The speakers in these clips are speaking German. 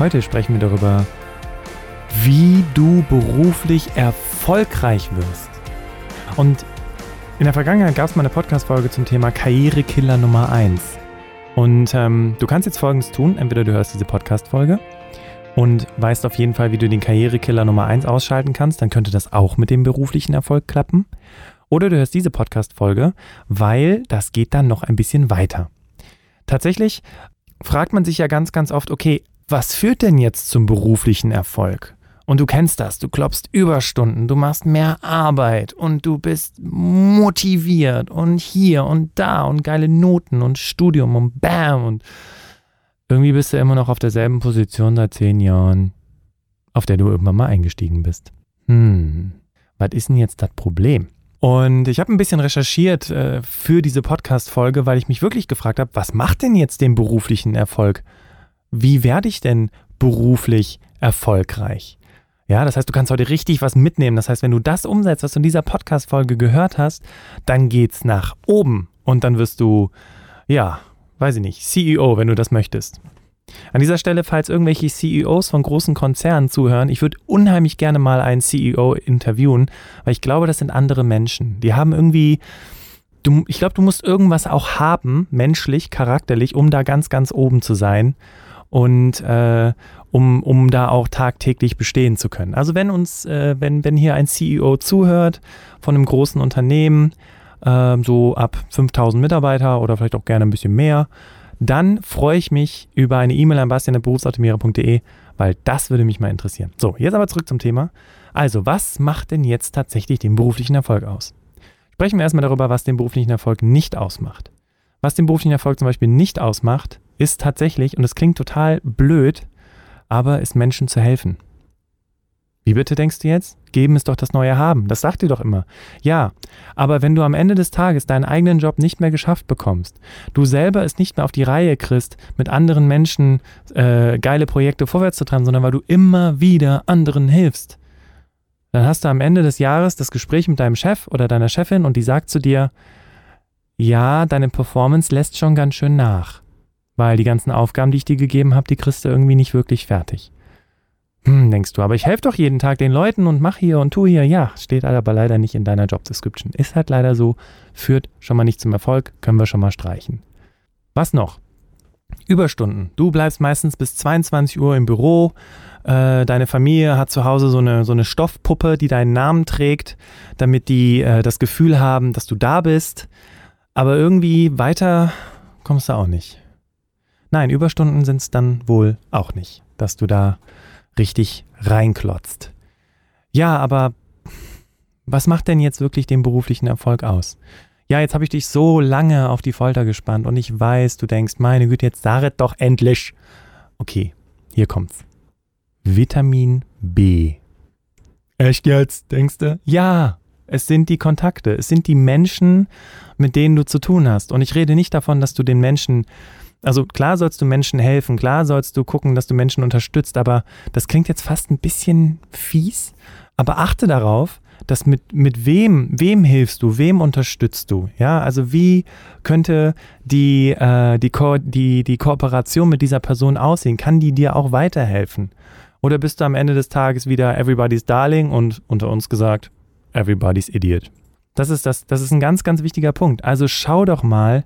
Heute sprechen wir darüber, wie du beruflich erfolgreich wirst. Und in der Vergangenheit gab es mal eine Podcast-Folge zum Thema Karrierekiller Nummer 1. Und ähm, du kannst jetzt folgendes tun: entweder du hörst diese Podcast-Folge und weißt auf jeden Fall, wie du den Karrierekiller Nummer 1 ausschalten kannst, dann könnte das auch mit dem beruflichen Erfolg klappen. Oder du hörst diese Podcast-Folge, weil das geht dann noch ein bisschen weiter. Tatsächlich fragt man sich ja ganz, ganz oft, okay, was führt denn jetzt zum beruflichen Erfolg? Und du kennst das, du klopfst Überstunden, du machst mehr Arbeit und du bist motiviert und hier und da und geile Noten und Studium und Bam und irgendwie bist du immer noch auf derselben Position seit zehn Jahren, auf der du irgendwann mal eingestiegen bist. Hm, was ist denn jetzt das Problem? Und ich habe ein bisschen recherchiert äh, für diese Podcast-Folge, weil ich mich wirklich gefragt habe, was macht denn jetzt den beruflichen Erfolg wie werde ich denn beruflich erfolgreich? Ja, das heißt, du kannst heute richtig was mitnehmen. Das heißt, wenn du das umsetzt, was du in dieser Podcast-Folge gehört hast, dann geht's nach oben und dann wirst du, ja, weiß ich nicht, CEO, wenn du das möchtest. An dieser Stelle, falls irgendwelche CEOs von großen Konzernen zuhören, ich würde unheimlich gerne mal einen CEO interviewen, weil ich glaube, das sind andere Menschen. Die haben irgendwie, du, ich glaube, du musst irgendwas auch haben, menschlich, charakterlich, um da ganz, ganz oben zu sein und äh, um, um da auch tagtäglich bestehen zu können. Also wenn uns, äh, wenn, wenn hier ein CEO zuhört von einem großen Unternehmen, äh, so ab 5000 Mitarbeiter oder vielleicht auch gerne ein bisschen mehr, dann freue ich mich über eine E-Mail an bastian.berufsautomierer.de, weil das würde mich mal interessieren. So, jetzt aber zurück zum Thema. Also, was macht denn jetzt tatsächlich den beruflichen Erfolg aus? Sprechen wir erstmal darüber, was den beruflichen Erfolg nicht ausmacht. Was den beruflichen Erfolg zum Beispiel nicht ausmacht, ist tatsächlich, und es klingt total blöd, aber ist Menschen zu helfen. Wie bitte denkst du jetzt? Geben ist doch das neue Haben. Das sagt ihr doch immer. Ja, aber wenn du am Ende des Tages deinen eigenen Job nicht mehr geschafft bekommst, du selber es nicht mehr auf die Reihe kriegst, mit anderen Menschen äh, geile Projekte vorwärts zu treiben, sondern weil du immer wieder anderen hilfst, dann hast du am Ende des Jahres das Gespräch mit deinem Chef oder deiner Chefin und die sagt zu dir, ja, deine Performance lässt schon ganz schön nach weil die ganzen Aufgaben, die ich dir gegeben habe, die kriegst du irgendwie nicht wirklich fertig. Hm, denkst du, aber ich helfe doch jeden Tag den Leuten und mach hier und tu hier. Ja, steht aber leider nicht in deiner Job Description. Ist halt leider so, führt schon mal nicht zum Erfolg, können wir schon mal streichen. Was noch? Überstunden. Du bleibst meistens bis 22 Uhr im Büro. Äh, deine Familie hat zu Hause so eine, so eine Stoffpuppe, die deinen Namen trägt, damit die äh, das Gefühl haben, dass du da bist. Aber irgendwie weiter kommst du auch nicht. Nein, Überstunden sind es dann wohl auch nicht, dass du da richtig reinklotzt. Ja, aber was macht denn jetzt wirklich den beruflichen Erfolg aus? Ja, jetzt habe ich dich so lange auf die Folter gespannt und ich weiß, du denkst, meine Güte, jetzt saret doch endlich. Okay, hier kommt's. Vitamin B. Echt jetzt, denkst du? Ja, es sind die Kontakte, es sind die Menschen, mit denen du zu tun hast. Und ich rede nicht davon, dass du den Menschen also klar sollst du Menschen helfen, klar sollst du gucken, dass du Menschen unterstützt, aber das klingt jetzt fast ein bisschen fies. Aber achte darauf, dass mit, mit wem, wem hilfst du, wem unterstützt du? Ja, also wie könnte die, äh, die, Ko die, die Kooperation mit dieser Person aussehen? Kann die dir auch weiterhelfen? Oder bist du am Ende des Tages wieder everybody's darling und unter uns gesagt, everybody's idiot? Das ist, das, das ist ein ganz, ganz wichtiger Punkt. Also schau doch mal,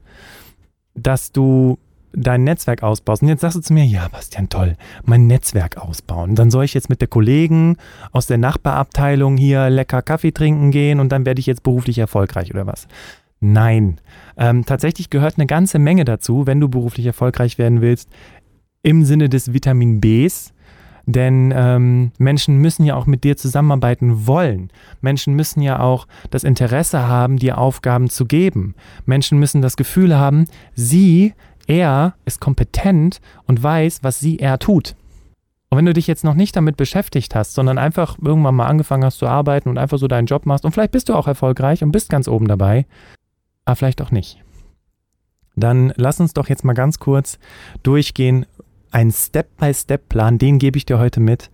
dass du dein Netzwerk ausbaust. Und jetzt sagst du zu mir, ja, Bastian, toll, mein Netzwerk ausbauen. Dann soll ich jetzt mit der Kollegen aus der Nachbarabteilung hier lecker Kaffee trinken gehen und dann werde ich jetzt beruflich erfolgreich oder was? Nein. Ähm, tatsächlich gehört eine ganze Menge dazu, wenn du beruflich erfolgreich werden willst, im Sinne des Vitamin Bs, Denn ähm, Menschen müssen ja auch mit dir zusammenarbeiten wollen. Menschen müssen ja auch das Interesse haben, dir Aufgaben zu geben. Menschen müssen das Gefühl haben, sie, er ist kompetent und weiß, was sie, er tut. Und wenn du dich jetzt noch nicht damit beschäftigt hast, sondern einfach irgendwann mal angefangen hast zu arbeiten und einfach so deinen Job machst und vielleicht bist du auch erfolgreich und bist ganz oben dabei, aber vielleicht auch nicht. Dann lass uns doch jetzt mal ganz kurz durchgehen, einen Step-by-Step-Plan, den gebe ich dir heute mit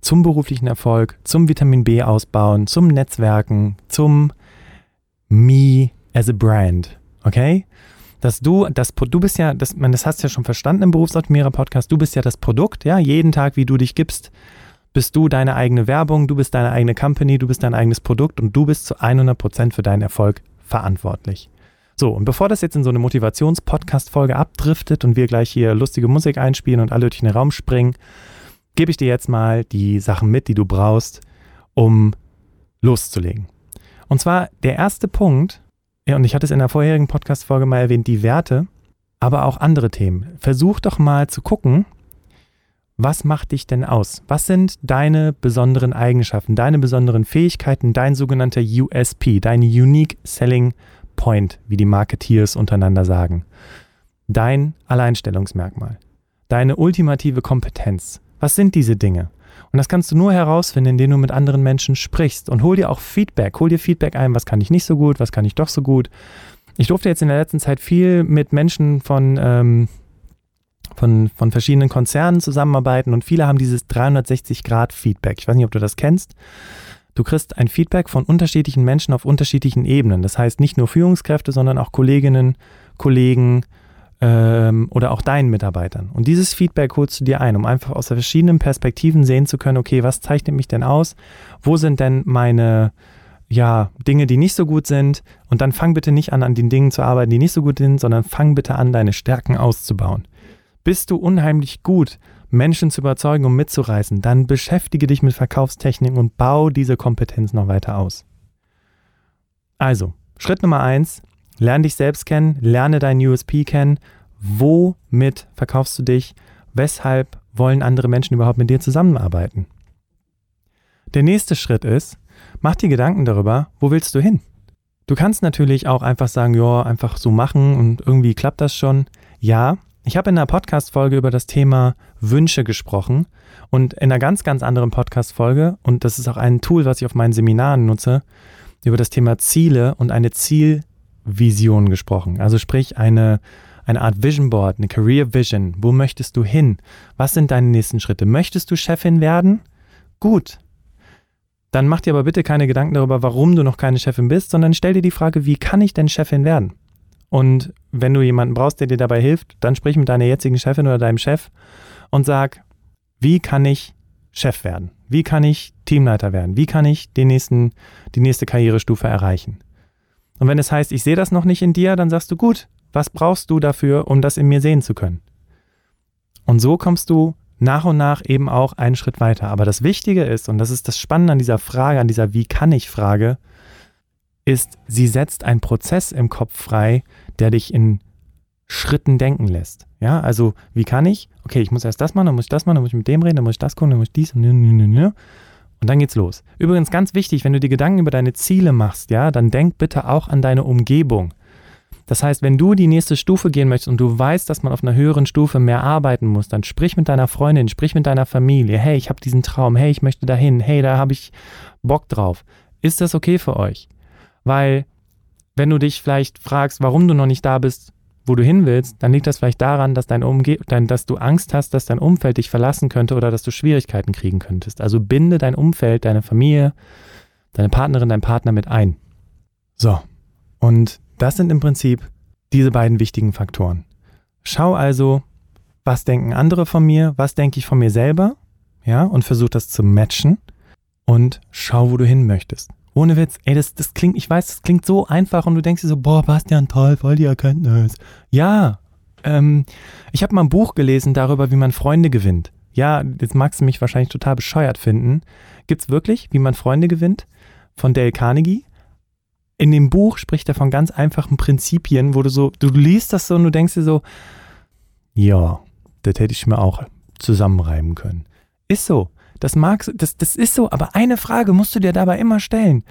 zum beruflichen Erfolg, zum Vitamin B ausbauen, zum Netzwerken, zum Me as a Brand. Okay? Dass du, das, du bist ja, das, man, das hast du ja schon verstanden im Berufsoptimierer Podcast, du bist ja das Produkt, ja, jeden Tag, wie du dich gibst, bist du deine eigene Werbung, du bist deine eigene Company, du bist dein eigenes Produkt und du bist zu 100% für deinen Erfolg verantwortlich. So, und bevor das jetzt in so eine Motivations-Podcast-Folge abdriftet und wir gleich hier lustige Musik einspielen und alle durch den Raum springen, gebe ich dir jetzt mal die Sachen mit, die du brauchst, um loszulegen. Und zwar der erste Punkt, ja, und ich hatte es in der vorherigen Podcast-Folge mal erwähnt, die Werte, aber auch andere Themen. Versuch doch mal zu gucken, was macht dich denn aus? Was sind deine besonderen Eigenschaften, deine besonderen Fähigkeiten, dein sogenannter USP, deine Unique Selling Point, wie die Marketeers untereinander sagen. Dein Alleinstellungsmerkmal. Deine ultimative Kompetenz. Was sind diese Dinge? Und das kannst du nur herausfinden, indem du mit anderen Menschen sprichst und hol dir auch Feedback. Hol dir Feedback ein, was kann ich nicht so gut, was kann ich doch so gut. Ich durfte jetzt in der letzten Zeit viel mit Menschen von, ähm, von, von verschiedenen Konzernen zusammenarbeiten und viele haben dieses 360-Grad-Feedback. Ich weiß nicht, ob du das kennst. Du kriegst ein Feedback von unterschiedlichen Menschen auf unterschiedlichen Ebenen. Das heißt nicht nur Führungskräfte, sondern auch Kolleginnen, Kollegen ähm, oder auch deinen Mitarbeitern. Und dieses Feedback holst du dir ein, um einfach aus verschiedenen Perspektiven sehen zu können, okay, was zeichnet mich denn aus? Wo sind denn meine ja, Dinge, die nicht so gut sind? Und dann fang bitte nicht an, an den Dingen zu arbeiten, die nicht so gut sind, sondern fang bitte an, deine Stärken auszubauen. Bist du unheimlich gut Menschen zu überzeugen und mitzureißen, dann beschäftige dich mit Verkaufstechniken und bau diese Kompetenz noch weiter aus. Also, Schritt Nummer eins, lerne dich selbst kennen, lerne deinen USP kennen. Womit verkaufst du dich? Weshalb wollen andere Menschen überhaupt mit dir zusammenarbeiten? Der nächste Schritt ist, mach dir Gedanken darüber, wo willst du hin? Du kannst natürlich auch einfach sagen, ja, einfach so machen und irgendwie klappt das schon. Ja, ich habe in einer Podcast-Folge über das Thema Wünsche gesprochen und in einer ganz, ganz anderen Podcast-Folge, und das ist auch ein Tool, was ich auf meinen Seminaren nutze, über das Thema Ziele und eine Zielvision gesprochen. Also sprich eine, eine Art Vision Board, eine Career Vision. Wo möchtest du hin? Was sind deine nächsten Schritte? Möchtest du Chefin werden? Gut. Dann mach dir aber bitte keine Gedanken darüber, warum du noch keine Chefin bist, sondern stell dir die Frage, wie kann ich denn Chefin werden? Und wenn du jemanden brauchst, der dir dabei hilft, dann sprich mit deiner jetzigen Chefin oder deinem Chef und sag, wie kann ich Chef werden? Wie kann ich Teamleiter werden? Wie kann ich den nächsten, die nächste Karrierestufe erreichen? Und wenn es heißt, ich sehe das noch nicht in dir, dann sagst du, gut, was brauchst du dafür, um das in mir sehen zu können? Und so kommst du nach und nach eben auch einen Schritt weiter. Aber das Wichtige ist, und das ist das Spannende an dieser Frage, an dieser Wie kann ich Frage, ist, sie setzt einen Prozess im Kopf frei, der dich in Schritten denken lässt. Ja, also wie kann ich? Okay, ich muss erst das machen, dann muss ich das machen, dann muss ich mit dem reden, dann muss ich das gucken, dann muss ich dies und nö, nö, nö. Und dann geht's los. Übrigens ganz wichtig, wenn du dir Gedanken über deine Ziele machst, ja, dann denk bitte auch an deine Umgebung. Das heißt, wenn du die nächste Stufe gehen möchtest und du weißt, dass man auf einer höheren Stufe mehr arbeiten muss, dann sprich mit deiner Freundin, sprich mit deiner Familie. Hey, ich habe diesen Traum. Hey, ich möchte dahin. Hey, da habe ich Bock drauf. Ist das okay für euch? Weil wenn du dich vielleicht fragst, warum du noch nicht da bist, wo du hin willst, dann liegt das vielleicht daran, dass, dein Umge dein, dass du Angst hast, dass dein Umfeld dich verlassen könnte oder dass du Schwierigkeiten kriegen könntest. Also binde dein Umfeld, deine Familie, deine Partnerin, dein Partner mit ein. So, und das sind im Prinzip diese beiden wichtigen Faktoren. Schau also, was denken andere von mir, was denke ich von mir selber, ja, und versuch das zu matchen und schau, wo du hin möchtest. Ohne Witz, ey, das, das klingt, ich weiß, das klingt so einfach und du denkst dir so, boah, Bastian, toll, voll die Erkenntnis. Ja, ähm, ich habe mal ein Buch gelesen darüber, wie man Freunde gewinnt. Ja, jetzt magst du mich wahrscheinlich total bescheuert finden. Gibt's wirklich, wie man Freunde gewinnt? Von Dale Carnegie. In dem Buch spricht er von ganz einfachen Prinzipien, wo du so, du liest das so und du denkst dir so, ja, das hätte ich mir auch zusammenreimen können. Ist so. Das magst das, das ist so, aber eine Frage musst du dir dabei immer stellen.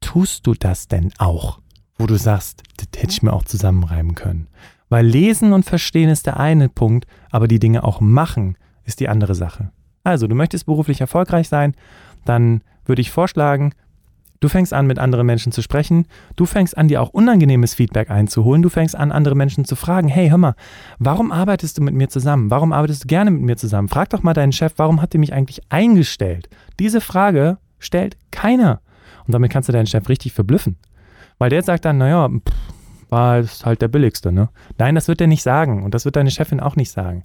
Tust du das denn auch? Wo du sagst, das hätte ich mir auch zusammenreimen können. Weil lesen und verstehen ist der eine Punkt, aber die Dinge auch machen ist die andere Sache. Also, du möchtest beruflich erfolgreich sein, dann würde ich vorschlagen, Du fängst an, mit anderen Menschen zu sprechen. Du fängst an, dir auch unangenehmes Feedback einzuholen. Du fängst an, andere Menschen zu fragen, hey, hör mal, warum arbeitest du mit mir zusammen? Warum arbeitest du gerne mit mir zusammen? Frag doch mal deinen Chef, warum hat er mich eigentlich eingestellt? Diese Frage stellt keiner. Und damit kannst du deinen Chef richtig verblüffen. Weil der sagt dann, naja, war es halt der billigste, ne? Nein, das wird er nicht sagen. Und das wird deine Chefin auch nicht sagen.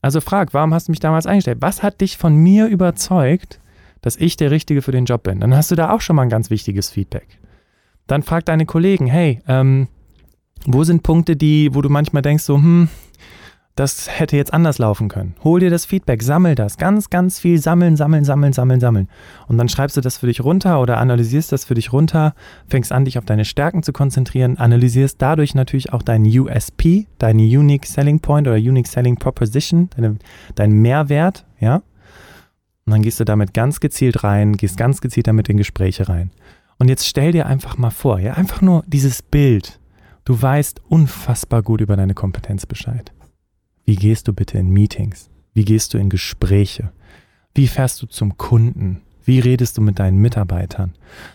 Also frag, warum hast du mich damals eingestellt? Was hat dich von mir überzeugt, dass ich der Richtige für den Job bin. Dann hast du da auch schon mal ein ganz wichtiges Feedback. Dann frag deine Kollegen, hey, ähm, wo sind Punkte, die, wo du manchmal denkst, so, hm, das hätte jetzt anders laufen können. Hol dir das Feedback, sammel das, ganz, ganz viel sammeln, sammeln, sammeln, sammeln, sammeln. Und dann schreibst du das für dich runter oder analysierst das für dich runter, fängst an, dich auf deine Stärken zu konzentrieren, analysierst dadurch natürlich auch deinen USP, deinen Unique Selling Point oder Unique Selling Proposition, deine, deinen Mehrwert, ja. Und dann gehst du damit ganz gezielt rein, gehst ganz gezielt damit in Gespräche rein. Und jetzt stell dir einfach mal vor, ja, einfach nur dieses Bild. Du weißt unfassbar gut über deine Kompetenz Bescheid. Wie gehst du bitte in Meetings? Wie gehst du in Gespräche? Wie fährst du zum Kunden? Wie redest du mit deinen Mitarbeitern?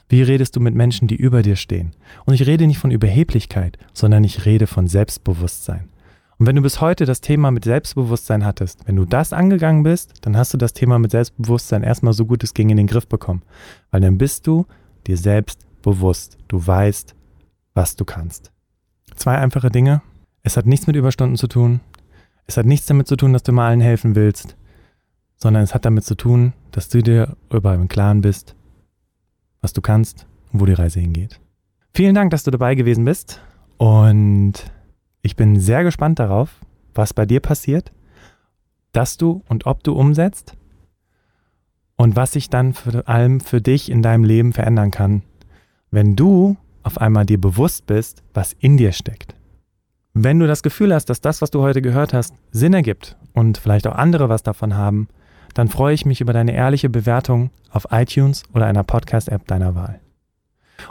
Wie redest du mit Menschen, die über dir stehen? Und ich rede nicht von Überheblichkeit, sondern ich rede von Selbstbewusstsein. Und wenn du bis heute das Thema mit Selbstbewusstsein hattest, wenn du das angegangen bist, dann hast du das Thema mit Selbstbewusstsein erstmal so gut es ging in den Griff bekommen. Weil dann bist du dir selbst bewusst. Du weißt, was du kannst. Zwei einfache Dinge. Es hat nichts mit Überstunden zu tun. Es hat nichts damit zu tun, dass du mal allen helfen willst, sondern es hat damit zu tun, dass du dir über im Klaren bist, was du kannst und wo die Reise hingeht. Vielen Dank, dass du dabei gewesen bist und ich bin sehr gespannt darauf, was bei dir passiert, dass du und ob du umsetzt und was sich dann vor allem für dich in deinem Leben verändern kann, wenn du auf einmal dir bewusst bist, was in dir steckt. Wenn du das Gefühl hast, dass das, was du heute gehört hast, Sinn ergibt und vielleicht auch andere was davon haben, dann freue ich mich über deine ehrliche Bewertung auf iTunes oder einer Podcast-App deiner Wahl.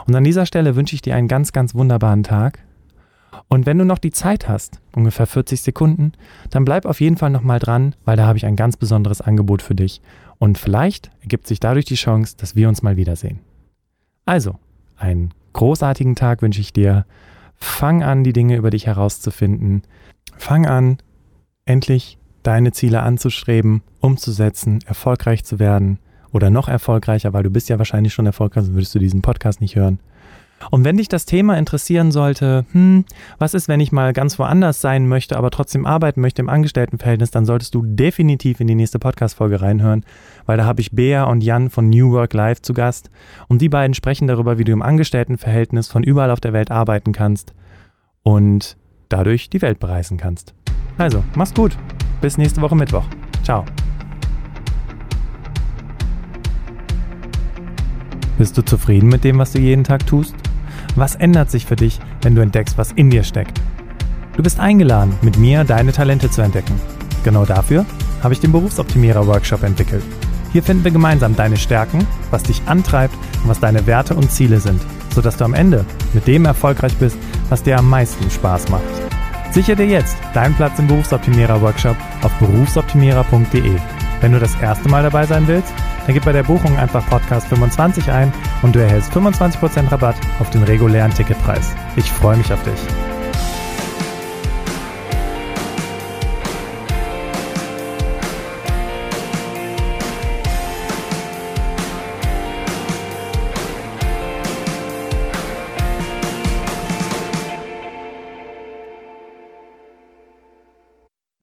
Und an dieser Stelle wünsche ich dir einen ganz, ganz wunderbaren Tag und wenn du noch die Zeit hast, ungefähr 40 Sekunden, dann bleib auf jeden Fall nochmal dran, weil da habe ich ein ganz besonderes Angebot für dich. Und vielleicht ergibt sich dadurch die Chance, dass wir uns mal wiedersehen. Also, einen großartigen Tag wünsche ich dir. Fang an, die Dinge über dich herauszufinden. Fang an, endlich deine Ziele anzustreben, umzusetzen, erfolgreich zu werden oder noch erfolgreicher, weil du bist ja wahrscheinlich schon erfolgreich, sonst würdest du diesen Podcast nicht hören. Und wenn dich das Thema interessieren sollte, hm, was ist, wenn ich mal ganz woanders sein möchte, aber trotzdem arbeiten möchte im Angestelltenverhältnis, dann solltest du definitiv in die nächste Podcast-Folge reinhören, weil da habe ich Bea und Jan von New Work Life zu Gast. Und die beiden sprechen darüber, wie du im Angestelltenverhältnis von überall auf der Welt arbeiten kannst und dadurch die Welt bereisen kannst. Also, mach's gut. Bis nächste Woche Mittwoch. Ciao. Bist du zufrieden mit dem, was du jeden Tag tust? Was ändert sich für dich, wenn du entdeckst, was in dir steckt? Du bist eingeladen, mit mir deine Talente zu entdecken. Genau dafür habe ich den Berufsoptimierer Workshop entwickelt. Hier finden wir gemeinsam deine Stärken, was dich antreibt und was deine Werte und Ziele sind, sodass du am Ende mit dem erfolgreich bist, was dir am meisten Spaß macht. Sichere dir jetzt deinen Platz im Berufsoptimierer Workshop auf berufsoptimierer.de. Wenn du das erste Mal dabei sein willst, dann gib bei der Buchung einfach Podcast 25 ein und du erhältst 25% Rabatt auf den regulären Ticketpreis. Ich freue mich auf dich.